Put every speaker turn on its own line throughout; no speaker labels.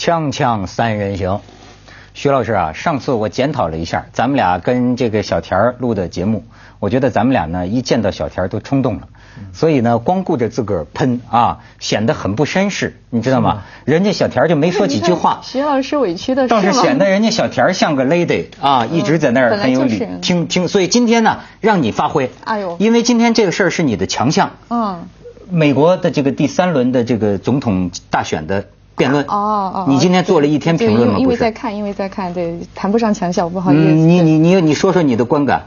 锵锵三人行，徐老师啊，上次我检讨了一下，咱们俩跟这个小田儿录的节目，我觉得咱们俩呢一见到小田都冲动了，所以呢光顾着自个儿喷啊，显得很不绅士，你知道吗？人家小田就没说几句话，
徐老师委屈的
倒是显得人家小田像个 lady 啊，一直在那儿很有
就是。
理听听，所以今天呢让你发挥，
哎呦。
因为今天这个事儿是你的强项，
嗯，
美国的这个第三轮的这个总统大选的辩论，
哦哦，
你今天做了一天
对
评论吗？
因为在看，因为在看，对，谈不上强项，不好意思。
嗯，你你你你说说你的观感。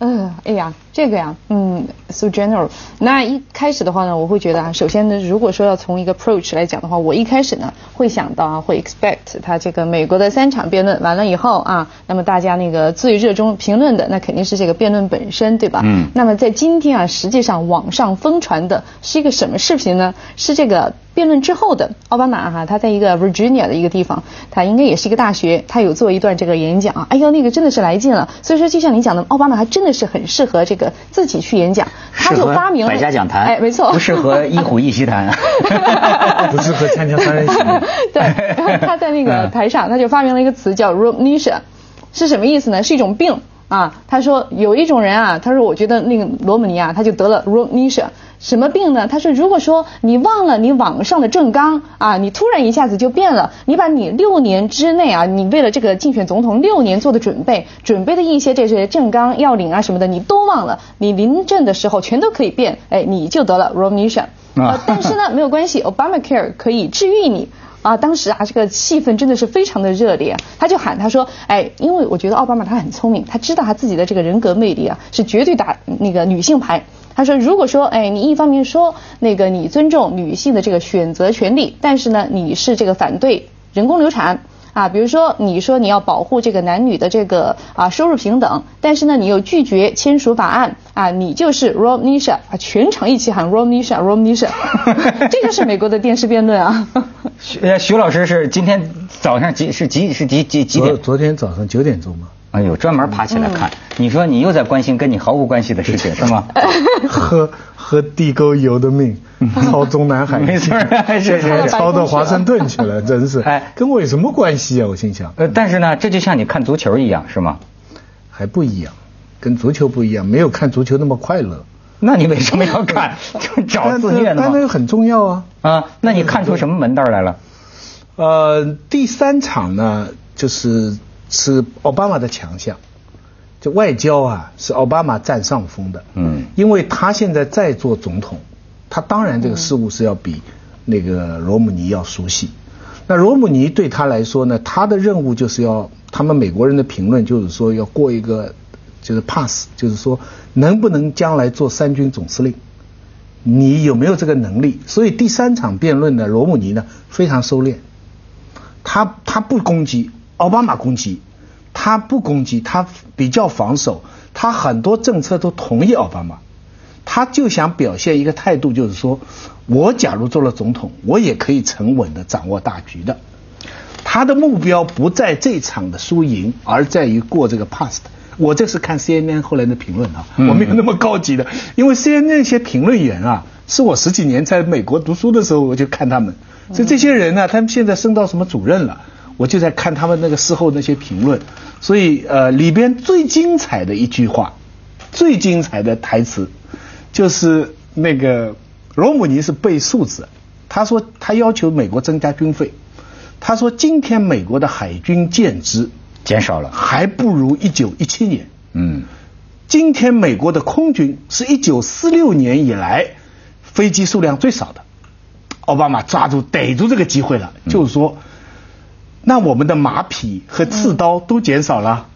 嗯，哎呀，这个呀，嗯，so general。那一开始的话呢，我会觉得啊，首先呢，如果说要从一个 approach 来讲的话，我一开始呢会想到啊，会 expect 他这个美国的三场辩论完了以后啊，那么大家那个最热衷评论的，那肯定是这个辩论本身，对吧？
嗯
那么在今天啊，实际上网上疯传的是一个什么视频呢？是这个辩论之后的奥巴马哈、他在一个 Virginia 的一个地方，他应该也是一个大学，他有做一段这个演讲啊，哎呦，那个真的是来劲了。所以说，就像你讲的，奥巴马还真的是很适合这个自己去演讲，他
适合
就发明了
百家讲坛，
哎，没错，
不适合一虎一席谈，
不适合锵锵三人行。
对，然后他在那个
嗯
台上，他就发明了一个词叫 Romnisha，是什么意思呢？是一种病啊。他说有一种人啊，他说我觉得那个罗姆尼啊，他就得了 Romnisha。什么病呢？他说，如果说你忘了你网上的政纲啊，你突然一下子就变了，你把你六年之内啊，你为了这个竞选总统六年做的准备，准备的一些这些政纲要领啊什么的，你都忘了，你临阵的时候全都可以变，哎，你就得了 Romnisha。呃，但是呢，没有关系，Obamacare 可以治愈你。啊，当时啊，这个气氛真的是非常的热烈。他就喊他说，哎，因为我觉得奥巴马他很聪明，他知道他自己的这个人格魅力啊，是绝对打那个女性牌。他说，如果说，哎，你一方面说那个你尊重女性的这个选择权利，但是呢，你是这个反对人工流产。啊，比如说你说你要保护这个男女的这个啊收入平等，但是呢你又拒绝签署法案啊，你就是 Romnisha 啊，全场一起喊 Romnisha Romnisha，这就是美国的电视辩论啊。
徐呃徐老师是今天早上几是几是几几几
昨
点？
昨天早上九点钟嘛，
哎呦，专门爬起来看。你说你又在关心跟你毫无关系的事情是吗？
喝喝地沟油的命，操中南海，
没错是是是
操到华盛顿去了，真是
哎，
跟我有什么关系啊？我心想，
呃，但是呢，这就像你看足球一样，是吗？
还不一样，跟足球不一样，没有看足球那么快乐。
那你为什么要看？就 找
但
自虐呢
那个很重要啊。
啊，那你看出什么门道来了？
呃，第三场呢，就是是奥巴马的强项，就外交啊，是奥巴马占上风的。
嗯
因为他现在在做总统，他当然这个事务是要比那个罗姆尼要熟悉。那罗姆尼对他来说呢，他的任务就是要，他们美国人的评论就是说要过一个，就是 pass，就是说能不能将来做三军总司令。你有没有这个能力？所以第三场辩论呢，罗姆尼呢非常收敛，他他不攻击，奥巴马攻击，他不攻击，他比较防守，他很多政策都同意奥巴马，他就想表现一个态度，就是说我假如做了总统，我也可以沉稳的掌握大局的。他的目标不在这场的输赢，而在于过这个 past。我这是看 CNN 后来的评论啊，
嗯。
我没有那么高级的，因为 CNN 那些评论员啊，是我十几年在美国读书的时候我就看他们，所以这些人呢，他们现在升到什么主任了，我就在看他们那个事后那些评论，所以呃里边最精彩的一句话，最精彩的台词，就是那个罗姆尼是背数字，他说他要求美国增加军费，他说今天美国的海军舰只
减少了。
还不如一九一七年。
嗯，
今天美国的空军是一九四六年以来飞机数量最少的。奥巴马抓住逮住这个机会了，就是说，那我们的马匹和刺刀都减少了。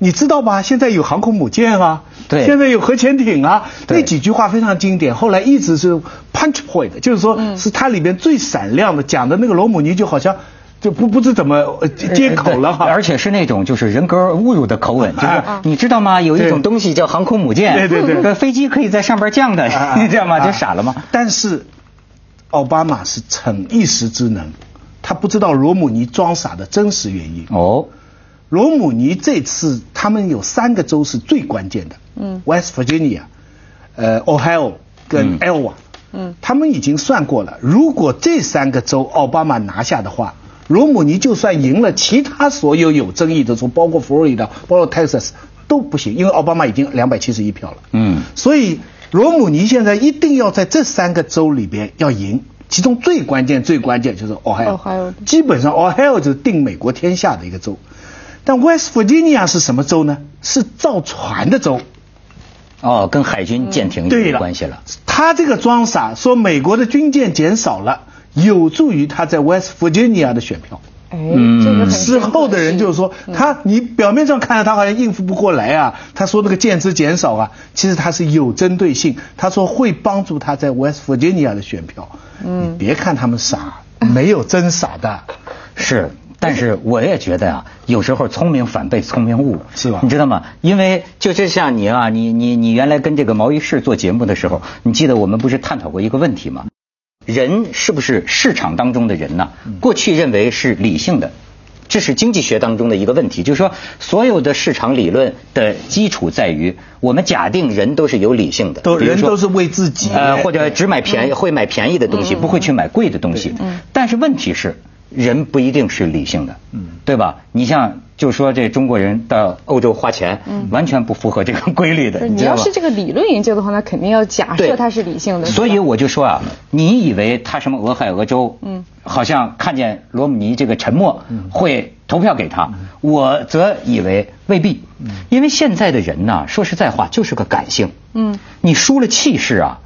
你知道吧？现在有航空母舰啊，
对
现在有核潜艇啊，
对
那几句话非常经典。后来一直是 punch point，就是说是它里边最闪亮的，讲的那个罗姆尼就好像就不不知怎么呃接口了哈。
而且是那种就是人格侮辱的口吻，就是
啊
你知道吗？有一种东西叫航空母舰，
对对对
呃飞机可以在上边降的，
啊
你知道吗？
啊
就傻了吗？
但是奥巴马是逞一时之能，他不知道罗姆尼装傻的真实原因。
哦，
罗姆尼这次他们有三个州是最关键的，嗯，West Virginia，呃，Ohio 跟
嗯。
Iowa，
嗯。
他们已经算过了，如果这三个州奥巴马拿下的话，罗姆尼就算赢了其他所有有争议的州，包括佛罗里达、包括 Texas 都不行，因为奥巴马已经两百七十一票了。
嗯。
所以罗姆尼现在一定要在这三个州里边要赢，其中最关键、最关键就是 Ohio，, 基本上 Ohio 就是定美国天下的一个州。但 West Virginia 是什么州呢？是造船的州。
哦，跟海军舰艇，有关系了。
他这个装傻，说美国的军舰减少了，有助于他在 West Virginia 的选票。
哎，
嗯
这个
事后的人就是说他，你表面上看着他好像应付不过来啊，他说那个舰只减少啊，其实他是有针对性，他说会帮助他在 West Virginia 的选票。嗯，你别看他们傻，没有真傻的。
是，但是我也觉得啊，有时候聪明反被聪明误，
是吧
你知道吗？因为就是像你啊，你你你原来跟这个毛一士做节目的时候，你记得我们不是探讨过一个问题吗？人是不是市场当中的人呢？过去认为是理性的。这是经济学当中的一个问题，就是说，所有的市场理论的基础在于，我们假定人都是有理性的，
都
比如说
人都是为自己
呃，或者只买便宜，会买便宜的东西，不会去买贵的东西。但是问题是，人不一定是理性的，嗯对吧？你像就说这中国人到欧洲花钱，嗯完全不符合这个规律的，你
要是？这个理论研究的话，那肯定要假设它是理性的。
所以我就说啊，你以为他什么俄亥俄州，嗯，好像看见罗姆尼这个沉默会投票给他，我则以为未必，因为现在的人呐，说实在话就是个感性，
嗯，
你输了气势啊。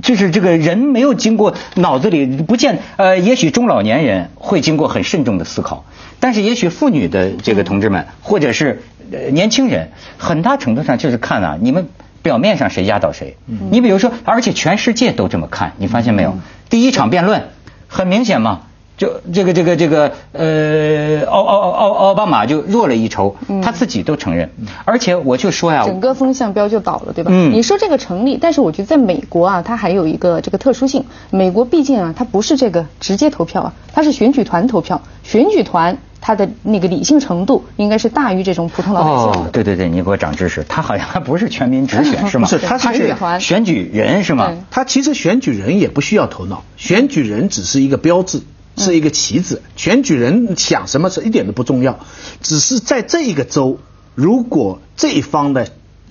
就是这个人没有经过脑子里不见，呃，也许中老年人会经过很慎重的思考，但是也许妇女的这个同志们，或者是呃年轻人，很大程度上就是看啊，你们表面上谁压倒谁。你比如说，而且全世界都这么看，你发现没有？第一场辩论很明显嘛，就这个这个这个呃，奥奥奥奥奥巴马就弱了一筹，他自己都承认。而且我就说呀，
整个风向标就倒了，对吧？
嗯
你说这个成立，但是我觉得在美国啊，它还有一个这个特殊性。美国毕竟啊，它不是这个直接投票啊，它是选举团投票，选举团它的那个理性程度应该是大于这种普通老百姓
哦。，对对对，你给我长知识，他好像还不是全民直选 是吗？
不是他是
选举团
选举人是吗？
他其实选举人也不需要头脑，选举人只是一个标志，是一个棋子。选举人想什么是一点都不重要，只是在这一个州，如果这一方的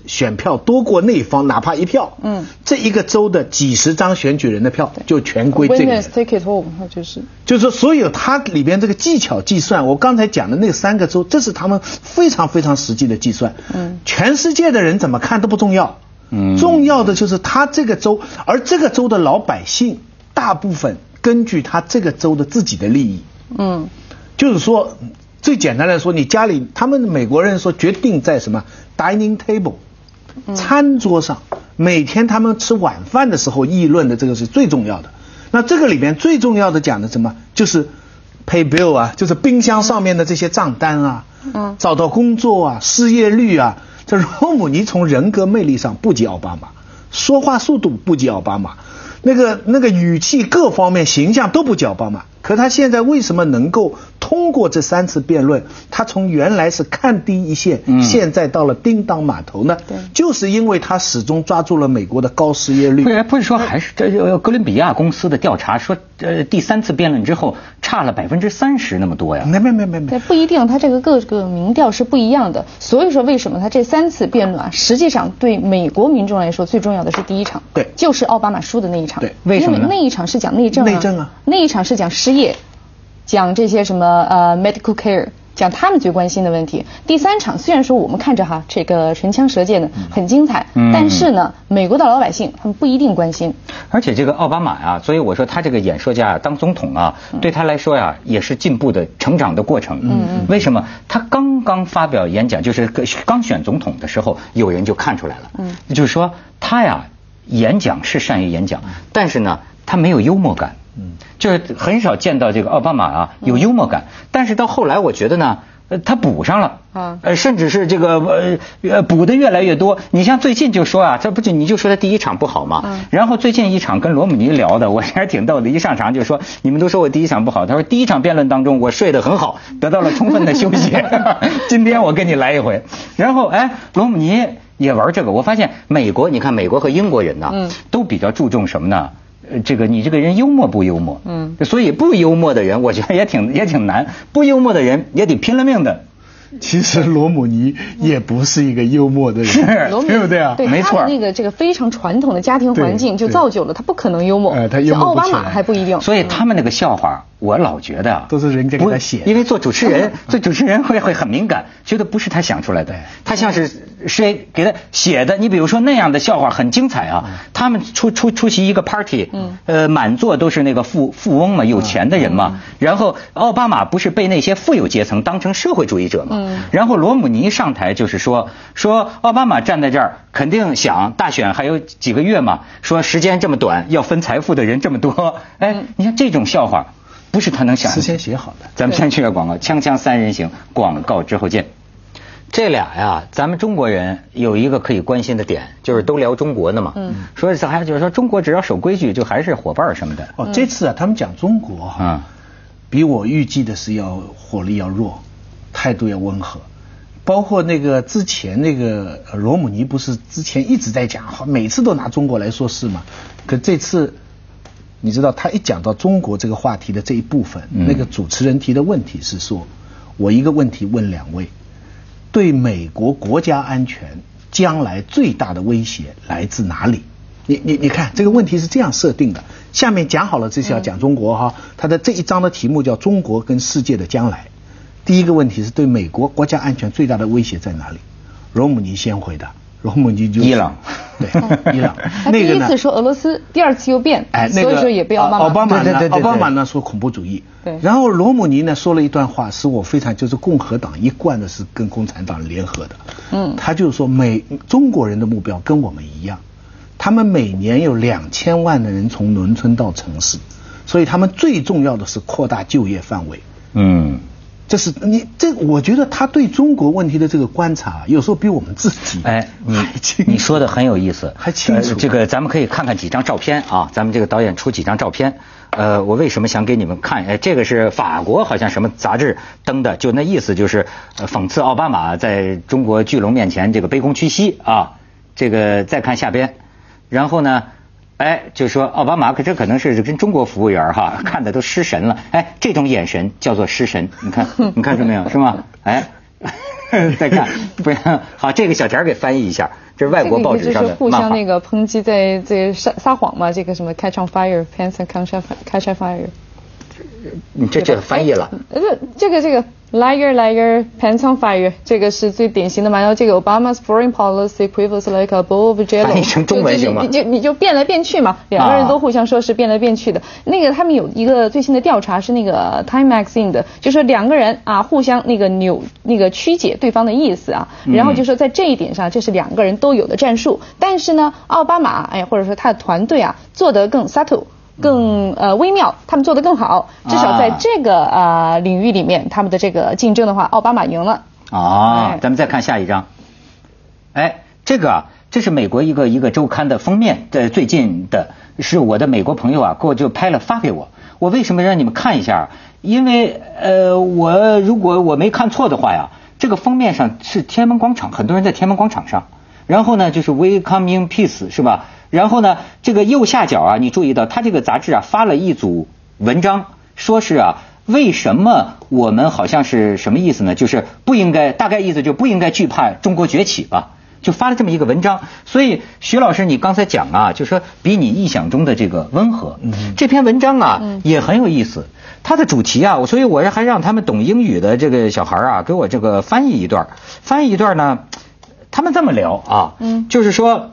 选票多过那一方，哪怕一票，
嗯，
这一个州的几十张选举人的票就全归这个
take it home，就是
就是说，所有它里边这个技巧计算，我刚才讲的那三个州，这是他们非常非常实际的计算。
嗯
全世界的人怎么看都不重要。
嗯
重要的就是他这个州，而这个州的老百姓大部分根据他这个州的自己的利益，
嗯
就是说，最简单来说，你家里他们美国人说决定在什么 dining table，餐桌上，每天他们吃晚饭的时候议论的这个是最重要的。那这个里面最重要的讲的什么？就是 pay bill 啊，就是冰箱上面的这些账单啊，
嗯
找到工作啊，失业率啊。这罗姆尼从人格魅力上不及奥巴马，说话速度不及奥巴马，那个那个语气各方面形象都不较棒嘛。可他现在为什么能够通过这三次辩论？他从原来是看低一线，
嗯
现在到了叮当码头呢？
对
就是因为他始终抓住了美国的高失业率
不。是不是说还是这呃哥伦比亚公司的调查说，呃第三次辩论之后差了百分之三十那么多呀？
没没没没没
对，，不一定，他这个各个民调是不一样的。所以说，为什么他这三次辩论啊，实际上对美国民众来说最重要的是第一场，
对
就是奥巴马输的那一场。
对
为什么呢
因为那一场是讲内政
内政啊
那一场是讲失业，讲这些什么呃 medical care。讲他们最关心的问题。第三场虽然说我们看着哈这个唇枪舌剑的很精彩，
嗯
但是呢，美国的老百姓他们不一定关心。
而且这个奥巴马呀、所以我说他这个演说家当总统啊，对他来说呀，也是进步的成长的过程。嗯嗯。为什么？他刚刚发表演讲，就是刚选总统的时候，有人就看出来了。嗯。就是说他呀，演讲是善于演讲，但是呢，他没有幽默感。嗯。就是很少见到这个奥巴马啊有幽默感，但是到后来我觉得呢。呃，他补上了，
啊
呃，甚至是这个呃呃补的越来越多。你像最近就说啊，这不就你就说他第一场不好嘛，
嗯
然后最近一场跟罗姆尼聊的，我还挺逗的。一上场就说你们都说我第一场不好，他说第一场辩论当中我睡得很好，得到了充分的休息。今天我跟你来一回。然后哎，罗姆尼也玩这个，我发现美国，你看美国和英国人呢，
嗯
都比较注重什么呢？呃这个你这个人幽默不幽默？嗯，所以不幽默的人，我觉得也挺也挺难。不幽默的人也得拼了命的。
其实罗姆尼也不是一个幽默的人，
是
对不对啊？
对，
没错
他那个这个非常传统的家庭环境就造就了他不可能幽默。
呃他幽默
像奥巴马还不一定。
所以他们那个笑话，我老觉得啊
都是人家给
不
他写的
因为做主持人，做主持人会会很敏感，觉得不是他想出来的，他像是谁给他写的。你比如说那样的笑话很精彩啊，他们出出出席一个 party，呃，满座都是那个富富翁嘛，有钱的人嘛。然后奥巴马不是被那些富有阶层当成社会主义者嘛？然后罗姆尼上台就是说说奥巴马站在这儿，肯定想大选还有几个月嘛，说时间这么短，要分财富的人这么多，哎，你看这种笑话，不是他能想。
事先写好的。
咱们先去个广告，锵锵三人行，广告之后见。这俩呀，咱们中国人有一个可以关心的点，就是都聊中国的嘛。嗯。说是还就是说中国只要守规矩，就还是伙伴儿什么的。
哦，这次啊，他们讲中国哈、
嗯
比我预计的是要火力要弱，态度要温和。包括那个之前那个呃罗姆尼不是之前一直在讲，好每次都拿中国来说事嘛。可这次，你知道他一讲到中国这个话题的这一部分，
嗯
那个主持人提的问题是说，我一个问题问两位，对美国国家安全将来最大的威胁来自哪里？你你你看这个问题是这样设定的，下面讲好了，这是要讲中国哈，它的这一章的题目叫中国跟世界的将来。第一个问题是对美国国家安全最大的威胁在哪里？罗姆尼先回答，罗姆尼就
伊朗
对，伊朗
他第
那个呢？
一次说俄罗斯，第二次又变，
哎，那个
所以说也被奥巴马。
奥巴马呢奥巴马呢说恐怖主义，
对
然后罗姆尼呢说了一段话，使我非常就是共和党一贯的是跟共产党联合的，
嗯
他就说美中国人的目标跟我们一样，他们每年有两千万的人从农村到城市，所以他们最重要的是扩大就业范围。
嗯。
这是你这，我觉得他对中国问题的这个观察，有时候比我们自己
哎，你
还清楚
你说的很有意思，
还清楚
呃这个咱们可以看看几张照片啊，咱们这个导演出几张照片。呃，我为什么想给你们看？哎，这个是法国好像什么杂志登的，就那意思就是呃讽刺奥巴马在中国巨龙面前这个卑躬屈膝啊。这个再看下边，然后呢？哎，就说奥巴马可这可能是跟中国服务员哈 看的都失神了。哎，这种眼神叫做失神，你看，你看着没有？是吗？哎，再看，不要好，这个小田儿给翻译一下，这是外国报纸上
这个就是互。相那个抨击在在撒撒谎嘛，这个什么 catch on fire，pants and catch catch on fire。
你这这翻译了，
呃，这个这个 liar liar pants on fire，这个是最典型的嘛。然后这个 Obama's foreign policy quivers like a bowl of jello，
翻译成中文行吗
就就你就变来变去嘛，两个人都互相说是变来变去的。那个他们有一个最新的调查是那个 Time Magazine 的，就说两个人啊互相那个扭那个曲解对方的意思啊，然后就说在这一点上这是两个人都有的战术，但是呢，奥巴马哎或者说他的团队啊做得更 subtle。更呃微妙，他们做得更好，至少在
啊
这个呃领域里面，他们的这个竞争的话，奥巴马赢了。
啊
哎，
咱们再看下一张。哎，这个啊，这是美国一个一个周刊的封面，呃，最近的是我的美国朋友啊，给我就拍了发给我。我为什么让你们看一下？因为呃，我如果我没看错的话呀，这个封面上是天安门广场，很多人在天安门广场上。然后呢，就是 We Come in Peace 是吧？然后呢，这个右下角啊，你注意到它这个杂志啊发了一组文章，说是啊，为什么我们好像是什么意思呢？就是不应该，大概意思就不应该惧怕中国崛起吧。就发了这么一个文章，所以徐老师，你刚才讲啊，就说比你意想中的这个温和。嗯这篇文章啊、嗯也很有意思，它的主题啊，我所以我还让他们懂英语的这个小孩啊，给我这个翻译一段。翻译一段呢，他们这么聊啊，
嗯
就是说。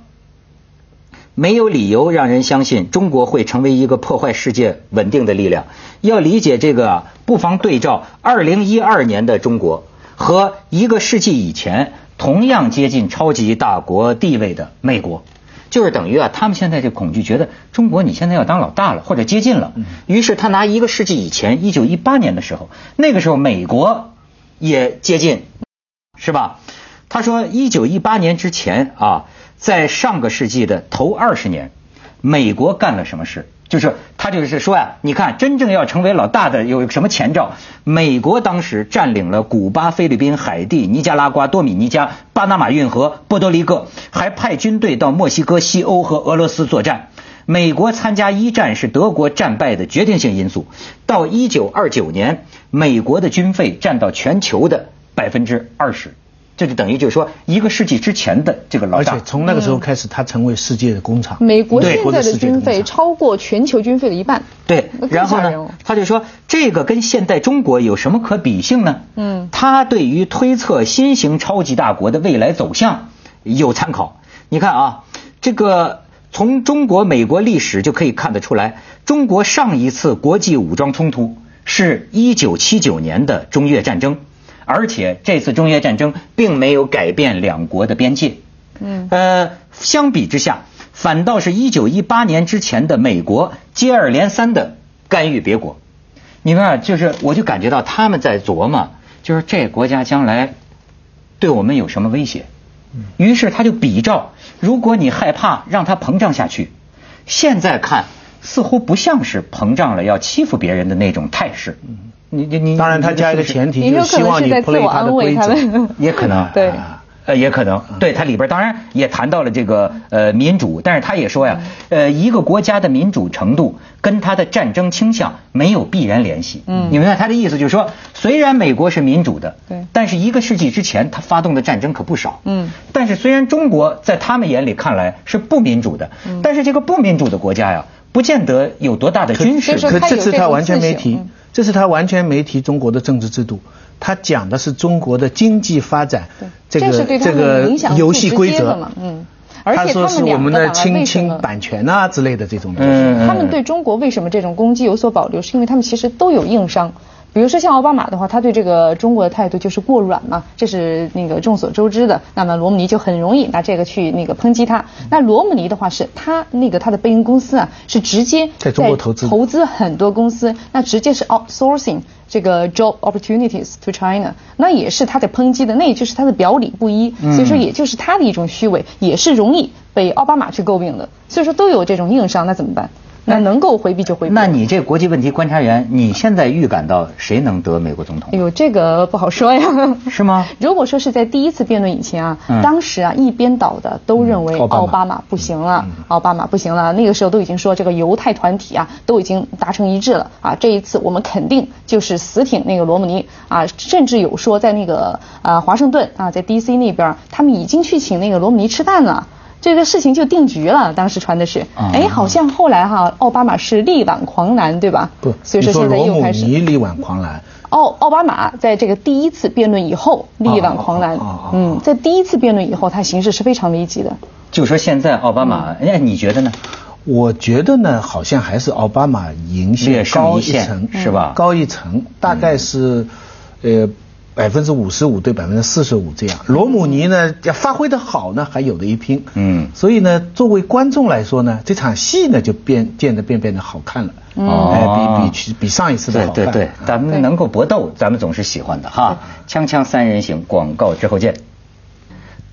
没有理由让人相信中国会成为一个破坏世界稳定的力量。要理解这个啊，不妨对照二零一二年的中国和一个世纪以前同样接近超级大国地位的美国，就是等于啊，他们现在这恐惧，觉得中国你现在要当老大了，或者接近了。于是他拿一个世纪以前一九一八年的时候，那个时候美国也接近，是吧？他说，一九一八年之前啊，在上个世纪的头二十年，美国干了什么事？就是他就是说呀、你看真正要成为老大的有什么前兆？美国当时占领了古巴、菲律宾、海地、尼加拉瓜、多米尼加、巴拿马运河、波多黎各，还派军队到墨西哥、西欧和俄罗斯作战。美国参加一战是德国战败的决定性因素。到一九二九年，美国的军费占到全球的百分之二十。这就等于就是说，一个世纪之前的这个老大，
而且从那个时候开始，它成为世界的工厂。
美国
对
现在的军费超过全球军费的一半。
对然后呢，他就说这个跟现代中国有什么可比性呢？
嗯
他对于推测新型超级大国的未来走向有参考。你看啊，这个从中国、美国历史就可以看得出来，中国上一次国际武装冲突是一九七九年的中越战争，而且这次中越战争并没有改变两国的边界。
嗯
呃，相比之下，反倒是一九一八年之前的美国接二连三的干预别国。你看啊，就是我就感觉到他们在琢磨，就是这国家将来对我们有什么威胁。于是他就比照，如果你害怕让它膨胀下去，现在看似乎不像是膨胀了要欺负别人的那种态势。你你你，
当然，他加一个前提，就是希望你 play
我
他的规则。
们。
也可能
对
啊
呃，也可能，对它里边当然也谈到了这个呃民主，但是他也说呀，呃，一个国家的民主程度跟它的战争倾向没有必然联系。
嗯
你明白他的意思就是说，虽然美国是民主的，
对
但是一个世纪之前他发动的战争可不少。
嗯，
但是虽然中国在他们眼里看来是不民主的，
嗯
但是这个不民主的国家呀，不见得有多大的军事
可这次他完全没提
嗯，
这是他完全没提中国的政治制度，他讲的是中国的经济发展这个
这是对
这个游戏规则
嘛，嗯，而且
他说是我
两
们的侵侵？版权啊之类的这种东西。
嗯
他们对中国为什么这种攻击有所保留？是因为他们其实都有硬伤。比如说像奥巴马的话，他对这个中国的态度就是过软嘛，这是那个众所周知的。那么罗姆尼就很容易拿这个去那个抨击他。那罗姆尼的话是他那个他的贝因公司啊，是直接
在中国投资
投资很多公司，那直接是 outsourcing 这个 job opportunities to China，那也是他的抨击的，那也就是他的表里不一，
嗯
所以说也就是他的一种虚伪，也是容易被奥巴马去诟病的，所以说都有这种硬伤，那怎么办？那能够回避就回避。
那你这国际问题观察员，你现在预感到谁能得美国总统
哎？呦，这个不好说呀。
是吗？
如果说是在第一次辩论以前啊，
嗯
当时啊一边倒的都认为
嗯奥巴马
不行了，奥巴马不行了。那个时候都已经说这个犹太团体啊都已经达成一致了啊，这一次我们肯定就是死挺那个罗姆尼啊，甚至有说在那个啊华盛顿啊，在 D.C. 那边，他们已经去请那个罗姆尼吃饭了。这个事情就定局了，当时传的是，
啊
哎，好像后来哈，奥巴马是力挽狂澜，对吧？
不，
所以说现在又开始。
尼力挽狂澜，
奥奥巴马在这个第一次辩论以后力挽狂澜嗯，在第一次辩论以后，他形势是非常危急的。
就说现在奥巴马，
嗯
哎，你觉得呢？
我觉得呢，好像还是奥巴马赢线
略胜
高
一线
层，
是吧
高一层，大概是，呃。百分之五十五对百分之四十五这样，罗姆尼呢要发挥的好呢，还有的一拼。
嗯
所以呢，作为观众来说呢，这场戏呢就变变得变变得好看了。
哦
哎，比比比上一次的好看。
对对对
啊，
咱们能够搏斗，咱们总是喜欢的哈。锵锵三人行，广告之后见。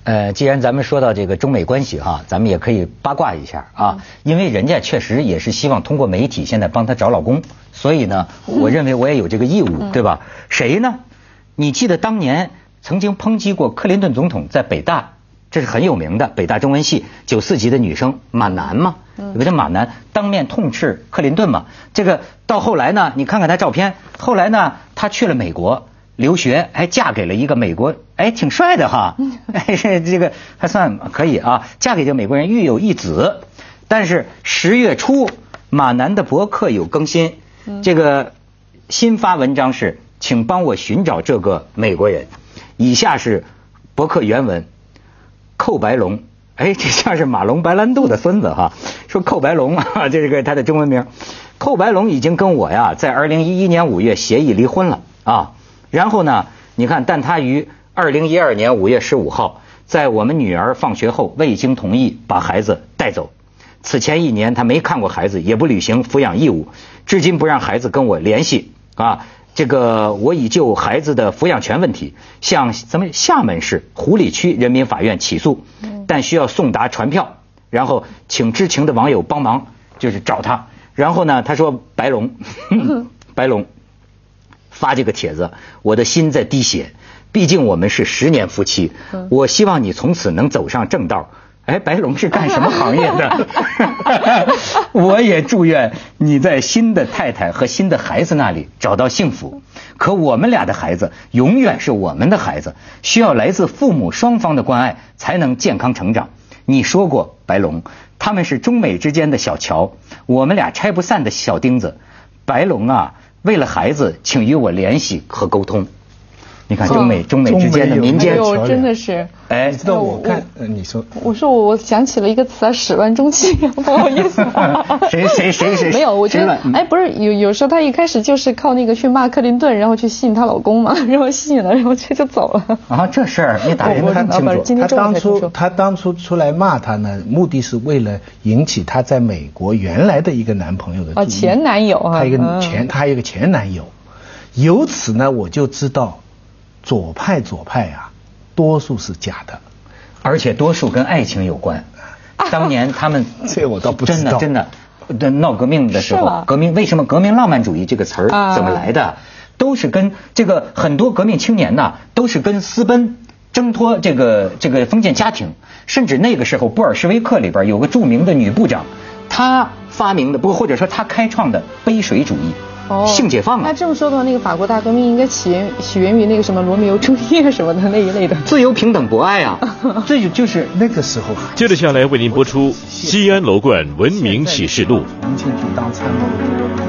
呃，既然咱们说到这个中美关系哈，咱们也可以八卦一下啊，因为人家确实也是希望通过媒体现在帮他找老公，所以呢，我认为我也有这个义务，对吧？谁呢？你记得当年曾经抨击过克林顿总统在北大，这是很有名的北大中文系九四级的女生马楠嘛，有个叫马楠当面痛斥克林顿嘛。这个到后来呢，你看看她照片，后来呢，她去了美国留学，还嫁给了一个美国，哎，挺帅的哈，哎，这个还算可以啊，嫁给这个美国人，育有一子。但是十月初，马楠的博客有更新，这个新发文章是，请帮我寻找这个美国人。以下是博客原文：寇白龙，哎，这像是马龙白兰度的孙子哈。说寇白龙啊，这是个他的中文名。寇白龙已经跟我呀，在二零一一年五月协议离婚了啊。然后呢，你看，但他于二零一二年五月十五号，在我们女儿放学后未经同意把孩子带走。此前一年，他没看过孩子，也不履行抚养义务，至今不让孩子跟我联系啊。这个我已就孩子的抚养权问题向咱们厦门市湖里区人民法院起诉，但需要送达传票，然后请知情的网友帮忙，就是找他。然后呢，他说白龙，白龙发这个帖子，我的心在滴血。毕竟我们是十年夫妻，我希望你从此能走上正道。哎，白龙是干什么行业的？我也祝愿你在新的太太和新的孩子那里找到幸福。可我们俩的孩子永远是我们的孩子，需要来自父母双方的关爱才能健康成长。你说过，白龙，他们是中美之间的小桥，我们俩拆不散的小钉子。白龙啊，为了孩子，请与我联系和沟通。你看中美中美之间的民间
桥梁
真的是。
哎
你，知道我看，呃，你说
我说我我想起了一个词啊，始乱终弃，不好意思。
谁谁谁谁
没有，我觉得哎，不是有有时候她一开始就是靠那个去骂克林顿，然后去吸引她老公嘛，然后吸引了，然后这就走了。
啊，这事儿你打听
我
得很清楚。
他当初他当初出来骂他呢，目的是为了引起他在美国原来的一个男朋友的注意。
哦前男友啊
他一个
嗯
前他还有一个前男友，由此呢我就知道，左派左派啊，多数是假的。
而且多数跟爱情有关。当年他们
这我倒不知道
真的真的，闹革命的时候，革命为什么革命浪漫主义这个词儿
啊
怎么来的？都是跟这个很多革命青年呐，都是跟私奔。挣脱这个这个封建家庭，甚至那个时候布尔什维克里边有个著名的女部长，她发明的不或者说她开创的杯水主义，性解放啊
那，这么说的话，那个法国大革命应该起源起源于那个什么罗密欧朱丽叶什么的那一类的。
自由平等博爱啊，这就就是
那个时候
接着下来为您播出《西安楼冠文明启示录》。
重庆去当参谋。